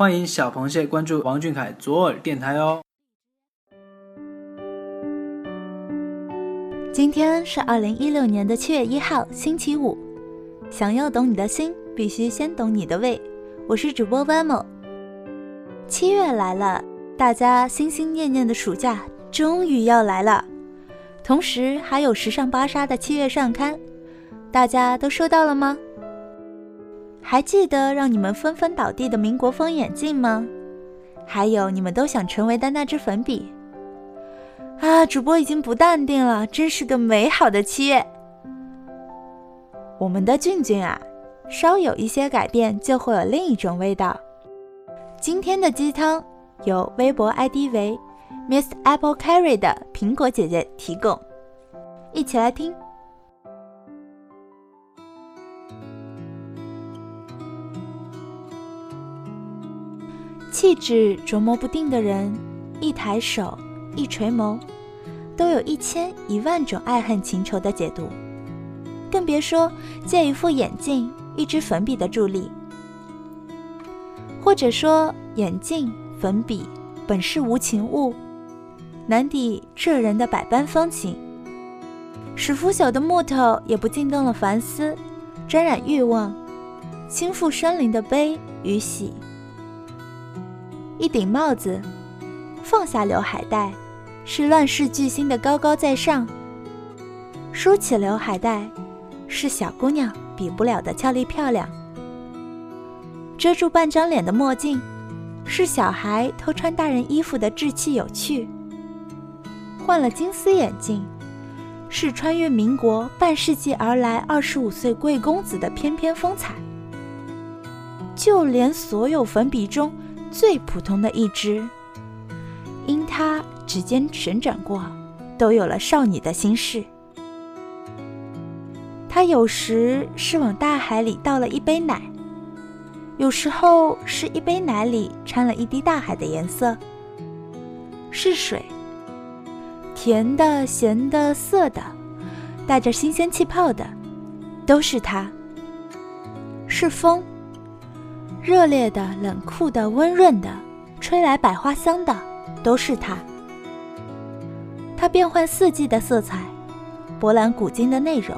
欢迎小螃蟹关注王俊凯左耳电台哦。今天是二零一六年的七月一号，星期五。想要懂你的心，必须先懂你的胃。我是主播 Vamo。七月来了，大家心心念念的暑假终于要来了。同时还有时尚芭莎的七月上刊，大家都收到了吗？还记得让你们纷纷倒地的民国风眼镜吗？还有你们都想成为的那支粉笔？啊，主播已经不淡定了，真是个美好的七月。我们的俊俊啊，稍有一些改变就会有另一种味道。今天的鸡汤由微博 ID 为 Miss Apple Carry 的苹果姐姐提供，一起来听。气质琢磨不定的人，一抬手，一垂眸，都有一千一万种爱恨情仇的解读，更别说借一副眼镜、一支粉笔的助力。或者说，眼镜、粉笔本是无情物，难抵这人的百般风情。使腐朽的木头也不惊动了凡思，沾染欲望，倾覆生灵的悲与喜。一顶帽子，放下刘海带，是乱世巨星的高高在上；梳起刘海带，是小姑娘比不了的俏丽漂亮。遮住半张脸的墨镜，是小孩偷穿大人衣服的稚气有趣；换了金丝眼镜，是穿越民国半世纪而来二十五岁贵公子的翩翩风采。就连所有粉笔中，最普通的一只，因它指尖旋转过，都有了少女的心事。它有时是往大海里倒了一杯奶，有时候是一杯奶里掺了一滴大海的颜色。是水，甜的、咸的、涩的，带着新鲜气泡的，都是它。是风。热烈的、冷酷的、温润的，吹来百花香的，都是它。它变换四季的色彩，博览古今的内容，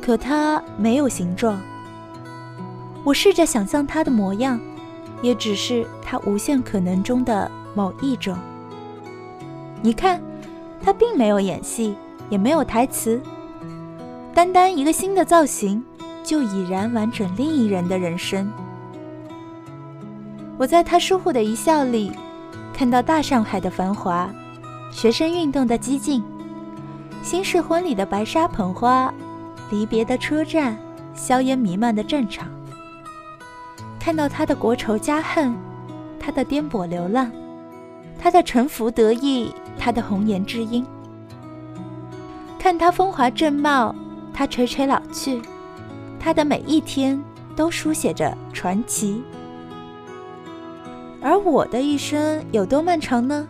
可它没有形状。我试着想象它的模样，也只是它无限可能中的某一种。你看，它并没有演戏，也没有台词，单单一个新的造型，就已然完整另一人的人生。我在他疏忽的一笑里，看到大上海的繁华，学生运动的激进，新式婚礼的白纱捧花，离别的车站，硝烟弥漫的战场。看到他的国仇家恨，他的颠簸流浪，他的沉浮得意，他的红颜知音。看他风华正茂，他垂垂老去，他的每一天都书写着传奇。而我的一生有多漫长呢？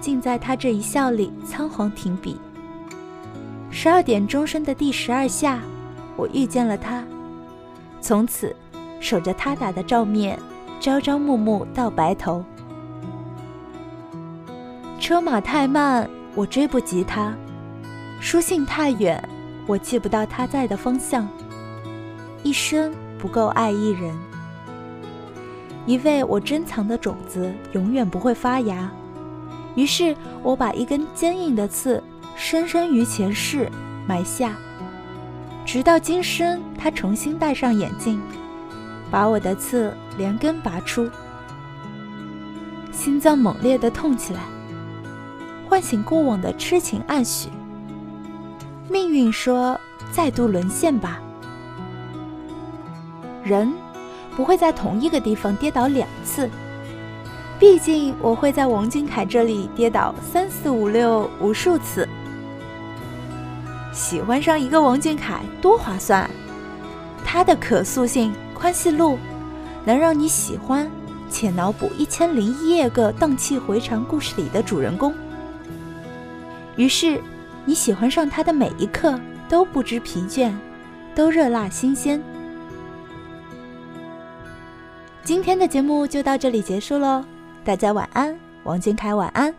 竟在他这一笑里仓皇停笔。十二点钟声的第十二下，我遇见了他，从此守着他打的照面，朝朝暮暮到白头。车马太慢，我追不及他；书信太远，我记不到他在的方向。一生不够爱一人。一位我珍藏的种子永远不会发芽，于是我把一根坚硬的刺深深于前世埋下，直到今生他重新戴上眼镜，把我的刺连根拔出，心脏猛烈的痛起来，唤醒过往的痴情暗许。命运说：“再度沦陷吧。”人。不会在同一个地方跌倒两次，毕竟我会在王俊凯这里跌倒三四五六无数次。喜欢上一个王俊凯多划算，他的可塑性、宽细路，能让你喜欢且脑补一千零一夜个荡气回肠故事里的主人公。于是，你喜欢上他的每一刻都不知疲倦，都热辣新鲜。今天的节目就到这里结束喽，大家晚安，王俊凯晚安。